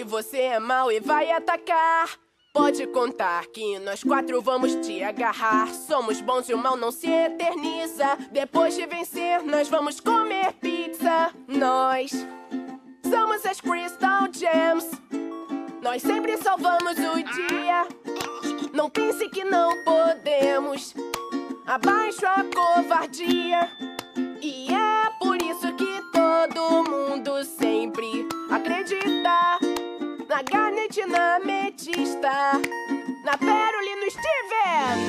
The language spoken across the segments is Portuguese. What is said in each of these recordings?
Se você é mau e vai atacar, pode contar que nós quatro vamos te agarrar. Somos bons e o mal não se eterniza. Depois de vencer, nós vamos comer pizza. Nós somos as Crystal Gems. Nós sempre salvamos o dia. Não pense que não podemos. Abaixo a covardia. E é por isso que todo mundo sempre acredita na Garnet, na Metista, na Pérola no Steven.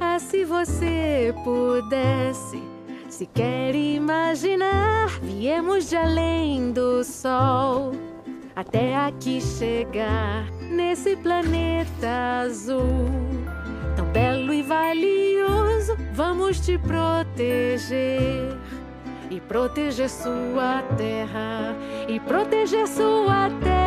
Ah, se você pudesse sequer imaginar, viemos de além do sol até aqui chegar nesse planeta azul. Belo e valioso, vamos te proteger. E proteger sua terra, e proteger sua terra,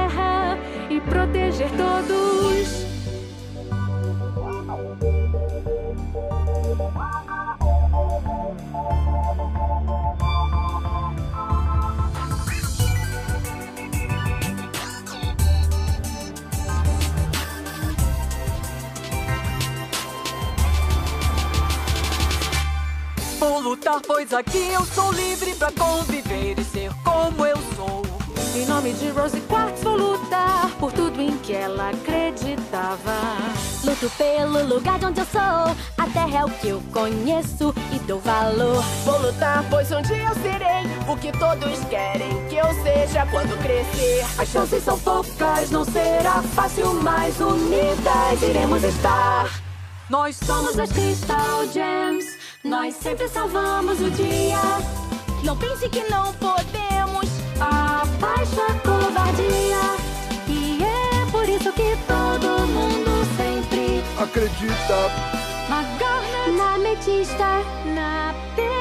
Vou lutar, pois aqui eu sou livre pra conviver e ser como eu sou. Em nome de Rose Quartz vou lutar por tudo em que ela acreditava. Luto pelo lugar de onde eu sou. A terra é o que eu conheço e dou valor. Vou lutar, pois um dia eu serei o que todos querem que eu seja quando crescer. As chances são poucas, não será fácil, mas unidas iremos estar. Nós somos as Crystal Gems, nós sempre salvamos o dia. Não pense que não podemos. A covardia. E é por isso que todo mundo sempre Acredita. na na Metista, na Pérola